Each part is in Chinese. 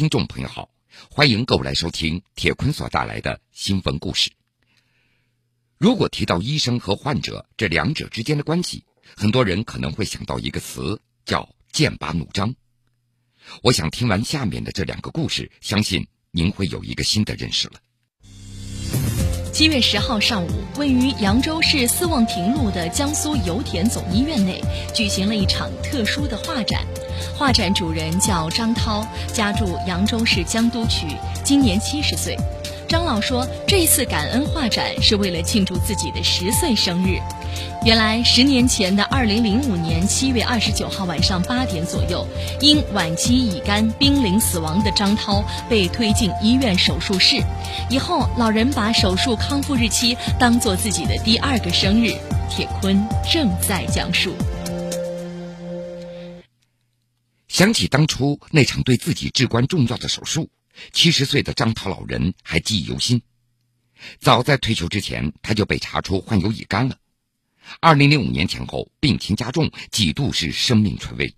听众朋友好，欢迎各位来收听铁坤所带来的新闻故事。如果提到医生和患者这两者之间的关系，很多人可能会想到一个词，叫剑拔弩张。我想听完下面的这两个故事，相信您会有一个新的认识了。七月十号上午，位于扬州市四望亭路的江苏油田总医院内举行了一场特殊的画展。画展主人叫张涛，家住扬州市江都区，今年七十岁。张老说，这次感恩画展是为了庆祝自己的十岁生日。原来，十年前的二零零五年七月二十九号晚上八点左右，因晚期乙肝濒临死亡的张涛被推进医院手术室。以后，老人把手术康复日期当做自己的第二个生日。铁坤正在讲述。想起当初那场对自己至关重要的手术。七十岁的张涛老人还记忆犹新。早在退休之前，他就被查出患有乙肝了。二零零五年前后，病情加重，几度是生命垂危。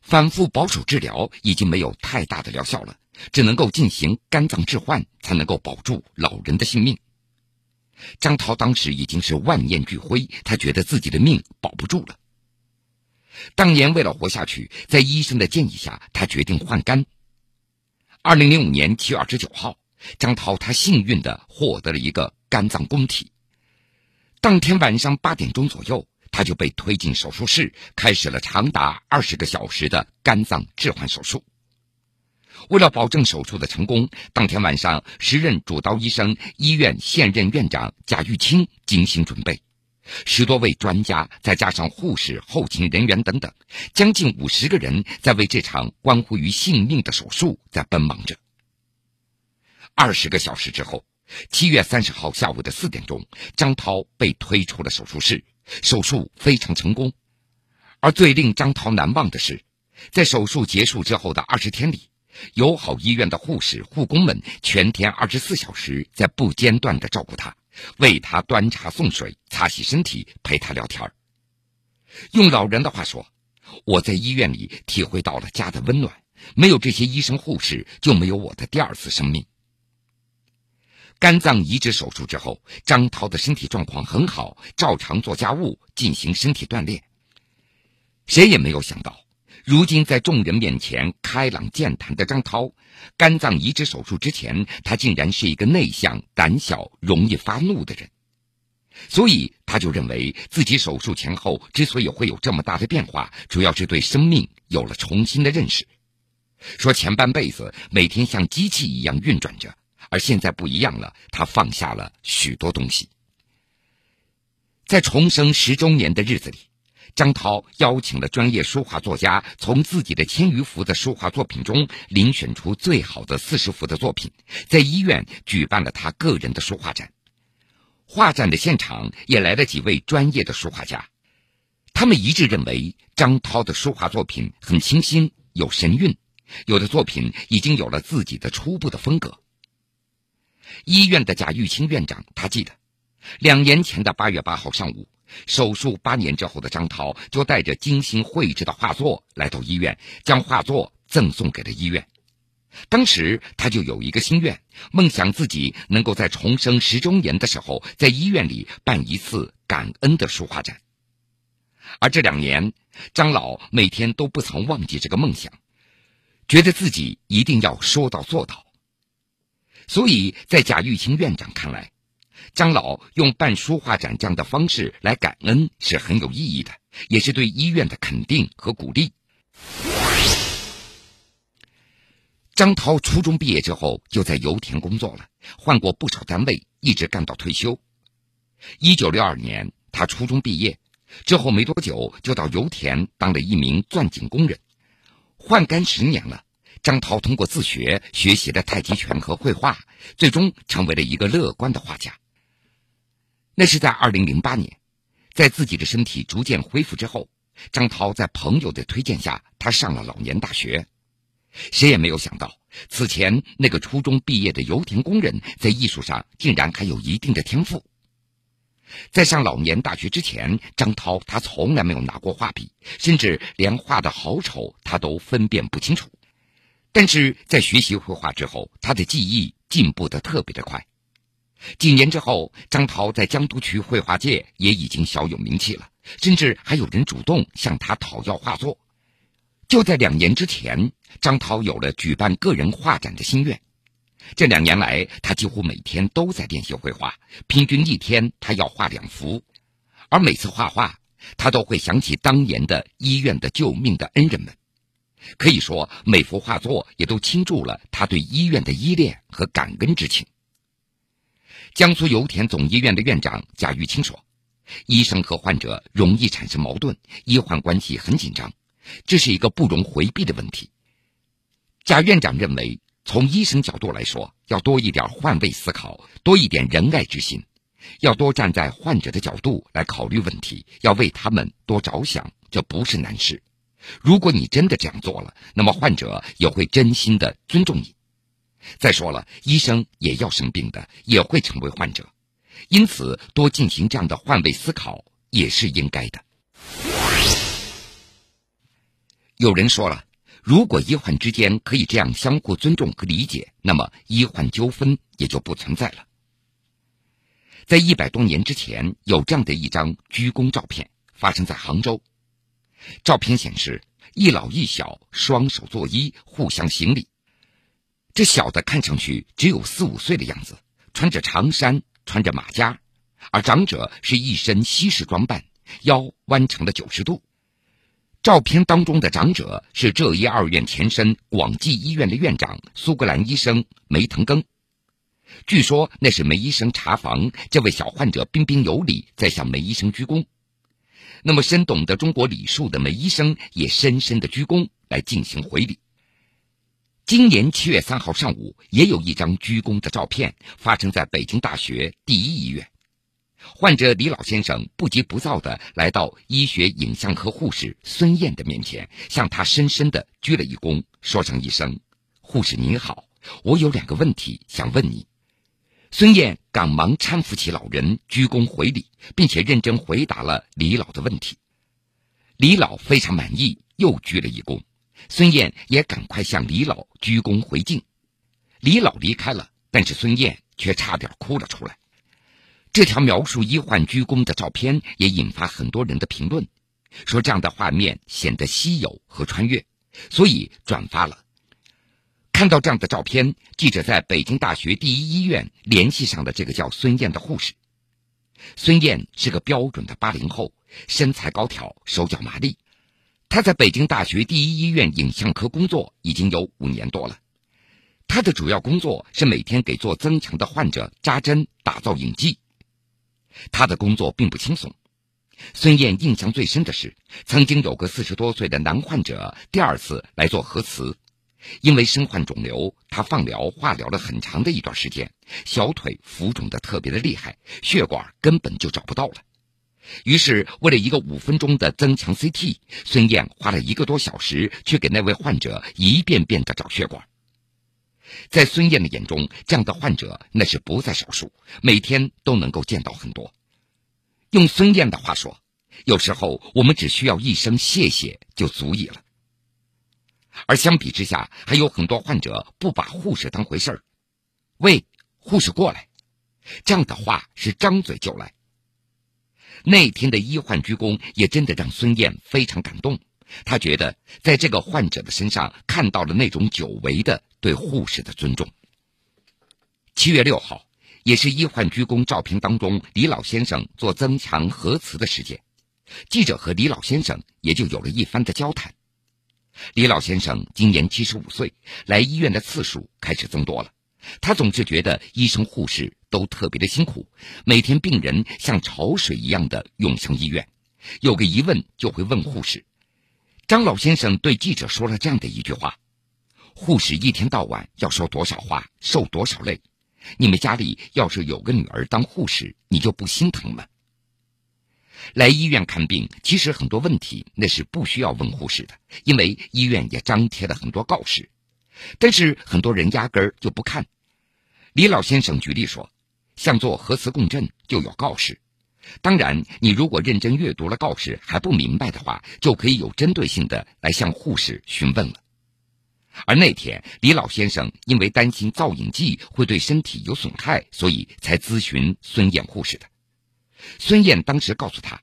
反复保守治疗已经没有太大的疗效了，只能够进行肝脏置换，才能够保住老人的性命。张涛当时已经是万念俱灰，他觉得自己的命保不住了。当年为了活下去，在医生的建议下，他决定换肝。二零零五年七月二十九号，张涛他幸运的获得了一个肝脏供体。当天晚上八点钟左右，他就被推进手术室，开始了长达二十个小时的肝脏置换手术。为了保证手术的成功，当天晚上，时任主刀医生、医院现任院长贾玉清精心准备，十多位专家，再加上护士、后勤人员等等。将近五十个人在为这场关乎于性命的手术在奔忙着。二十个小时之后，七月三十号下午的四点钟，张涛被推出了手术室，手术非常成功。而最令张涛难忘的是，在手术结束之后的二十天里，友好医院的护士、护工们全天二十四小时在不间断的照顾他，为他端茶送水、擦洗身体、陪他聊天用老人的话说。我在医院里体会到了家的温暖，没有这些医生护士，就没有我的第二次生命。肝脏移植手术之后，张涛的身体状况很好，照常做家务，进行身体锻炼。谁也没有想到，如今在众人面前开朗健谈的张涛，肝脏移植手术之前，他竟然是一个内向、胆小、容易发怒的人。所以，他就认为自己手术前后之所以会有这么大的变化，主要是对生命有了重新的认识。说前半辈子每天像机器一样运转着，而现在不一样了，他放下了许多东西。在重生十周年的日子里，张涛邀请了专业书画作家，从自己的千余幅的书画作品中遴选出最好的四十幅的作品，在医院举办了他个人的书画展。画展的现场也来了几位专业的书画家，他们一致认为张涛的书画作品很清新有神韵，有的作品已经有了自己的初步的风格。医院的贾玉清院长他记得，两年前的八月八号上午，手术八年之后的张涛就带着精心绘制的画作来到医院，将画作赠送给了医院。当时他就有一个心愿，梦想自己能够在重生十周年的时候，在医院里办一次感恩的书画展。而这两年，张老每天都不曾忘记这个梦想，觉得自己一定要说到做到。所以在贾玉清院长看来，张老用办书画展这样的方式来感恩是很有意义的，也是对医院的肯定和鼓励。张涛初中毕业之后就在油田工作了，换过不少单位，一直干到退休。一九六二年，他初中毕业之后没多久，就到油田当了一名钻井工人。换干十年了，张涛通过自学学习了太极拳和绘画，最终成为了一个乐观的画家。那是在二零零八年，在自己的身体逐渐恢复之后，张涛在朋友的推荐下，他上了老年大学。谁也没有想到，此前那个初中毕业的油田工人，在艺术上竟然还有一定的天赋。在上老年大学之前，张涛他从来没有拿过画笔，甚至连画的好丑他都分辨不清楚。但是在学习绘画之后，他的技艺进步的特别的快。几年之后，张涛在江都区绘画界也已经小有名气了，甚至还有人主动向他讨要画作。就在两年之前，张涛有了举办个人画展的心愿。这两年来，他几乎每天都在练习绘画，平均一天他要画两幅。而每次画画，他都会想起当年的医院的救命的恩人们。可以说，每幅画作也都倾注了他对医院的依恋和感恩之情。江苏油田总医院的院长贾玉清说：“医生和患者容易产生矛盾，医患关系很紧张，这是一个不容回避的问题。”贾院长认为，从医生角度来说，要多一点换位思考，多一点仁爱之心，要多站在患者的角度来考虑问题，要为他们多着想，这不是难事。如果你真的这样做了，那么患者也会真心的尊重你。再说了，医生也要生病的，也会成为患者，因此多进行这样的换位思考也是应该的。有人说了，如果医患之间可以这样相互尊重和理解，那么医患纠纷也就不存在了。在一百多年之前，有这样的一张鞠躬照片，发生在杭州。照片显示，一老一小双手作揖，互相行礼。这小的看上去只有四五岁的样子，穿着长衫，穿着马甲；而长者是一身西式装扮，腰弯成了九十度。照片当中的长者是浙医二院前身广济医院的院长苏格兰医生梅腾庚。据说那是梅医生查房，这位小患者彬彬有礼，在向梅医生鞠躬。那么，深懂得中国礼数的梅医生也深深的鞠躬来进行回礼。今年七月三号上午，也有一张鞠躬的照片发生在北京大学第一医院。患者李老先生不急不躁的来到医学影像科护士孙燕的面前，向她深深的鞠了一躬，说上一声：“护士您好，我有两个问题想问你。”孙燕赶忙搀扶起老人，鞠躬回礼，并且认真回答了李老的问题。李老非常满意，又鞠了一躬。孙燕也赶快向李老鞠躬回敬。李老离开了，但是孙燕却差点哭了出来。这条描述医患鞠躬的照片也引发很多人的评论，说这样的画面显得稀有和穿越，所以转发了。看到这样的照片，记者在北京大学第一医院联系上了这个叫孙燕的护士。孙燕是个标准的八零后，身材高挑，手脚麻利。她在北京大学第一医院影像科工作已经有五年多了。她的主要工作是每天给做增强的患者扎针、打造影剂。她的工作并不轻松。孙燕印象最深的是，曾经有个四十多岁的男患者第二次来做核磁。因为身患肿瘤，他放疗、化疗了很长的一段时间，小腿浮肿的特别的厉害，血管根本就找不到了。于是，为了一个五分钟的增强 CT，孙燕花了一个多小时去给那位患者一遍遍的找血管。在孙燕的眼中，这样的患者那是不在少数，每天都能够见到很多。用孙燕的话说，有时候我们只需要一声谢谢就足以了。而相比之下，还有很多患者不把护士当回事儿。喂，护士过来，这样的话是张嘴就来。那天的医患鞠躬也真的让孙燕非常感动，她觉得在这个患者的身上看到了那种久违的对护士的尊重。七月六号，也是医患鞠躬照片当中李老先生做增强核磁的时间，记者和李老先生也就有了一番的交谈。李老先生今年七十五岁，来医院的次数开始增多了。他总是觉得医生护士都特别的辛苦，每天病人像潮水一样的涌向医院，有个疑问就会问护士。张老先生对记者说了这样的一句话：“护士一天到晚要说多少话，受多少累。你们家里要是有个女儿当护士，你就不心疼吗？”来医院看病，其实很多问题那是不需要问护士的，因为医院也张贴了很多告示。但是很多人压根儿就不看。李老先生举例说，像做核磁共振就有告示。当然，你如果认真阅读了告示还不明白的话，就可以有针对性的来向护士询问了。而那天，李老先生因为担心造影剂会对身体有损害，所以才咨询孙燕护士的。孙燕当时告诉他：“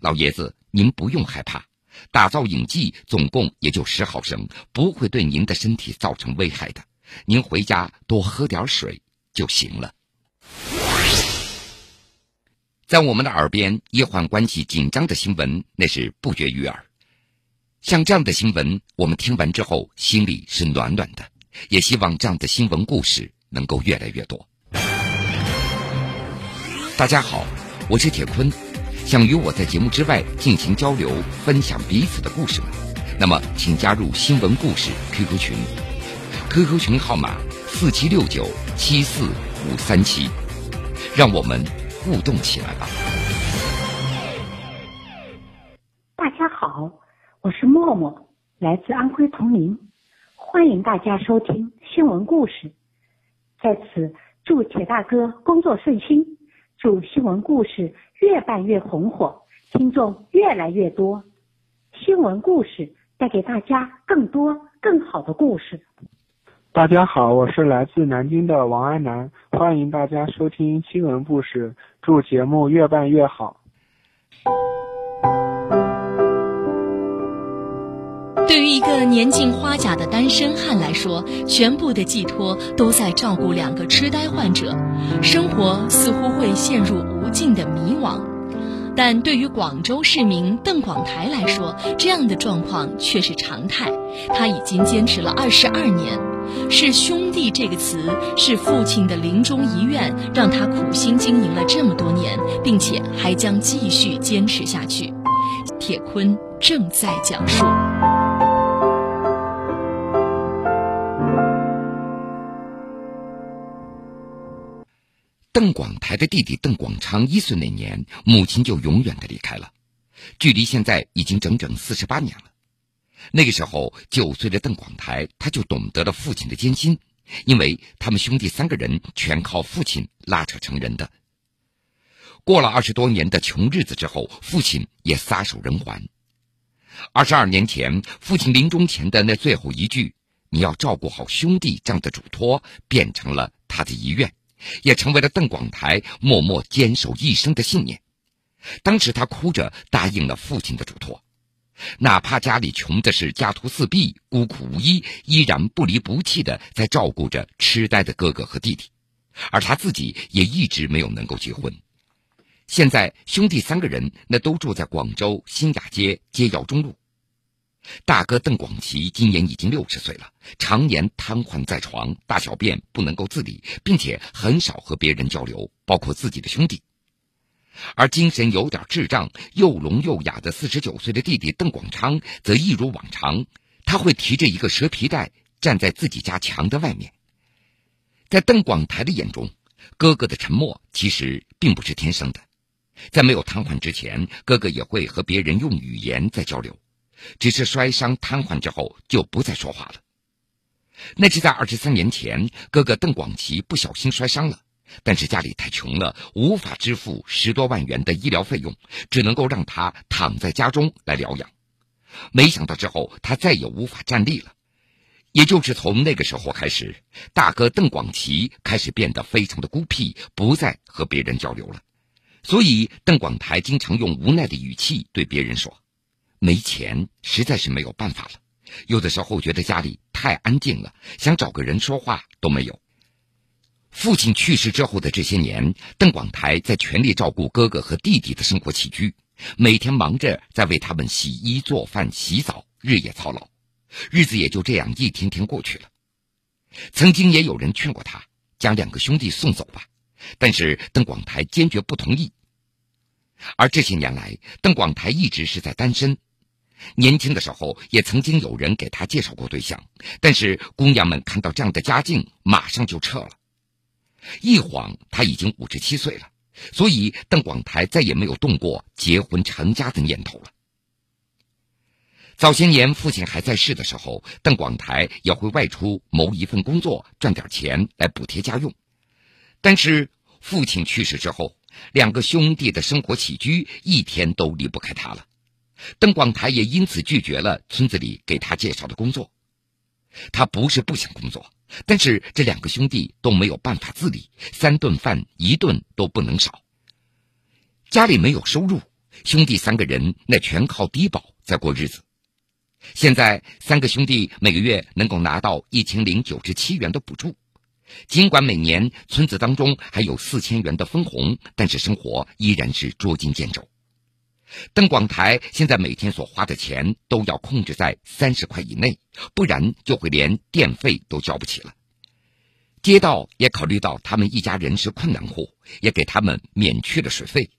老爷子，您不用害怕，打造影剂总共也就十毫升，不会对您的身体造成危害的。您回家多喝点水就行了。”在我们的耳边，医患关系紧张的新闻那是不绝于耳。像这样的新闻，我们听完之后心里是暖暖的，也希望这样的新闻故事能够越来越多。大家好，我是铁坤，想与我在节目之外进行交流、分享彼此的故事吗？那么，请加入新闻故事 QQ 群，QQ 群号码四七六九七四五三七，让我们互动起来吧。大家好。我是默默，来自安徽铜陵，欢迎大家收听新闻故事。在此祝铁大哥工作顺心，祝新闻故事越办越红火，听众越来越多。新闻故事带给大家更多更好的故事。大家好，我是来自南京的王安南，欢迎大家收听新闻故事，祝节目越办越好。一个年近花甲的单身汉来说，全部的寄托都在照顾两个痴呆患者，生活似乎会陷入无尽的迷惘。但对于广州市民邓广台来说，这样的状况却是常态。他已经坚持了二十二年，是“兄弟”这个词，是父亲的临终遗愿，让他苦心经营了这么多年，并且还将继续坚持下去。铁坤正在讲述。邓广台的弟弟邓广昌一岁那年，母亲就永远的离开了，距离现在已经整整四十八年了。那个时候，九岁的邓广台他就懂得了父亲的艰辛，因为他们兄弟三个人全靠父亲拉扯成人的。过了二十多年的穷日子之后，父亲也撒手人寰。二十二年前，父亲临终前的那最后一句“你要照顾好兄弟”这样的嘱托，变成了他的遗愿。也成为了邓广台默默坚守一生的信念。当时他哭着答应了父亲的嘱托，哪怕家里穷的是家徒四壁、孤苦无依，依然不离不弃的在照顾着痴呆的哥哥和弟弟。而他自己也一直没有能够结婚。现在兄弟三个人那都住在广州新雅街街耀中路。大哥邓广奇今年已经六十岁了，常年瘫痪在床，大小便不能够自理，并且很少和别人交流，包括自己的兄弟。而精神有点智障、又聋又哑的四十九岁的弟弟邓广昌，则一如往常，他会提着一个蛇皮袋站在自己家墙的外面。在邓广台的眼中，哥哥的沉默其实并不是天生的，在没有瘫痪之前，哥哥也会和别人用语言在交流。只是摔伤瘫痪之后就不再说话了。那是在二十三年前，哥哥邓广奇不小心摔伤了，但是家里太穷了，无法支付十多万元的医疗费用，只能够让他躺在家中来疗养。没想到之后他再也无法站立了，也就是从那个时候开始，大哥邓广奇开始变得非常的孤僻，不再和别人交流了。所以邓广台经常用无奈的语气对别人说。没钱，实在是没有办法了。有的时候觉得家里太安静了，想找个人说话都没有。父亲去世之后的这些年，邓广台在全力照顾哥哥和弟弟的生活起居，每天忙着在为他们洗衣、做饭、洗澡，日夜操劳，日子也就这样一天天过去了。曾经也有人劝过他将两个兄弟送走吧，但是邓广台坚决不同意。而这些年来，邓广台一直是在单身。年轻的时候，也曾经有人给他介绍过对象，但是姑娘们看到这样的家境，马上就撤了。一晃，他已经五十七岁了，所以邓广台再也没有动过结婚成家的念头了。早些年，父亲还在世的时候，邓广台也会外出谋一份工作，赚点钱来补贴家用。但是父亲去世之后，两个兄弟的生活起居一天都离不开他了。邓广台也因此拒绝了村子里给他介绍的工作。他不是不想工作，但是这两个兄弟都没有办法自理，三顿饭一顿都不能少。家里没有收入，兄弟三个人那全靠低保在过日子。现在三个兄弟每个月能够拿到一千零九十七元的补助，尽管每年村子当中还有四千元的分红，但是生活依然是捉襟见肘。邓广台现在每天所花的钱都要控制在三十块以内，不然就会连电费都交不起了。街道也考虑到他们一家人是困难户，也给他们免去了水费。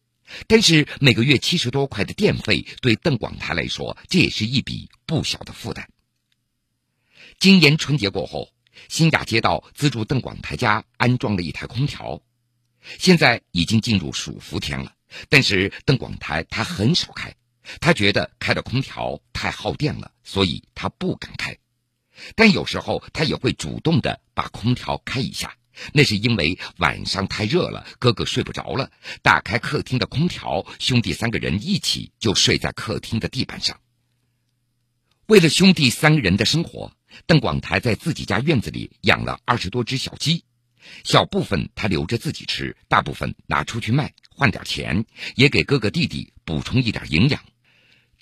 但是每个月七十多块的电费，对邓广台来说，这也是一笔不小的负担。今年春节过后，新雅街道资助邓广台家安装了一台空调，现在已经进入暑伏天了。但是邓广台他很少开，他觉得开了空调太耗电了，所以他不敢开。但有时候他也会主动的把空调开一下，那是因为晚上太热了，哥哥睡不着了，打开客厅的空调，兄弟三个人一起就睡在客厅的地板上。为了兄弟三个人的生活，邓广台在自己家院子里养了二十多只小鸡。小部分他留着自己吃，大部分拿出去卖，换点钱，也给哥哥弟弟补充一点营养。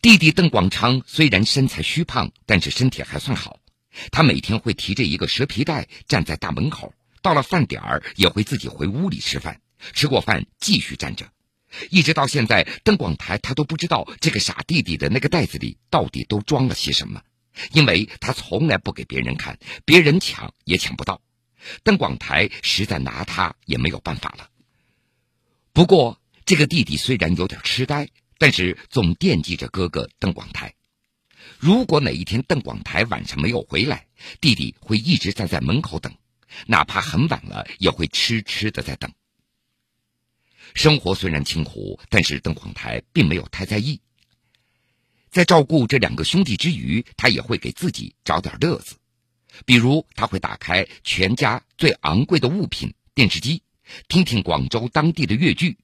弟弟邓广昌虽然身材虚胖，但是身体还算好。他每天会提着一个蛇皮袋站在大门口，到了饭点儿也会自己回屋里吃饭。吃过饭继续站着，一直到现在，邓广台他都不知道这个傻弟弟的那个袋子里到底都装了些什么，因为他从来不给别人看，别人抢也抢不到。邓广台实在拿他也没有办法了。不过，这个弟弟虽然有点痴呆，但是总惦记着哥哥邓广台。如果哪一天邓广台晚上没有回来，弟弟会一直站在门口等，哪怕很晚了，也会痴痴的在等。生活虽然清苦，但是邓广台并没有太在意。在照顾这两个兄弟之余，他也会给自己找点乐子。比如，他会打开全家最昂贵的物品——电视机，听听广州当地的粤剧。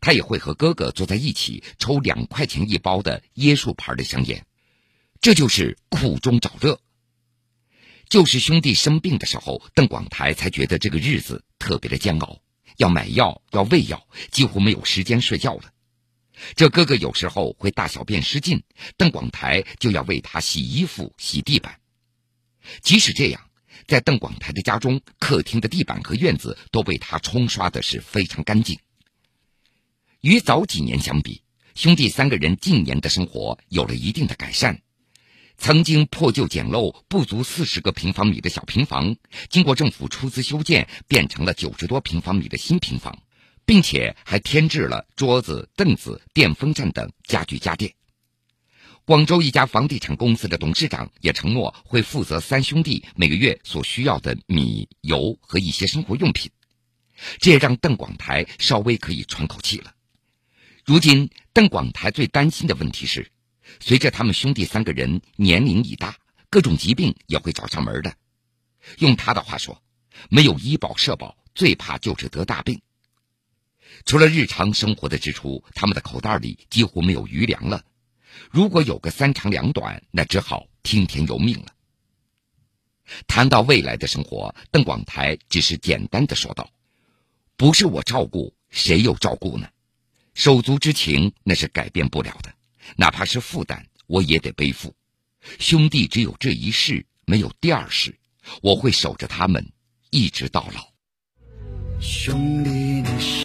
他也会和哥哥坐在一起，抽两块钱一包的椰树牌的香烟。这就是苦中找乐。就是兄弟生病的时候，邓广台才觉得这个日子特别的煎熬，要买药，要喂药，几乎没有时间睡觉了。这哥哥有时候会大小便失禁，邓广台就要为他洗衣服、洗地板。即使这样，在邓广台的家中，客厅的地板和院子都被他冲刷的是非常干净。与早几年相比，兄弟三个人近年的生活有了一定的改善。曾经破旧简陋、不足四十个平方米的小平房，经过政府出资修建，变成了九十多平方米的新平房，并且还添置了桌子、凳子、电风扇等家具家电。广州一家房地产公司的董事长也承诺会负责三兄弟每个月所需要的米、油和一些生活用品，这也让邓广台稍微可以喘口气了。如今，邓广台最担心的问题是，随着他们兄弟三个人年龄已大，各种疾病也会找上门的。用他的话说，没有医保社保，最怕就是得大病。除了日常生活的支出，他们的口袋里几乎没有余粮了。如果有个三长两短，那只好听天由命了。谈到未来的生活，邓广台只是简单的说道：“不是我照顾，谁又照顾呢？手足之情那是改变不了的，哪怕是负担，我也得背负。兄弟只有这一世，没有第二世，我会守着他们，一直到老。”兄弟，你是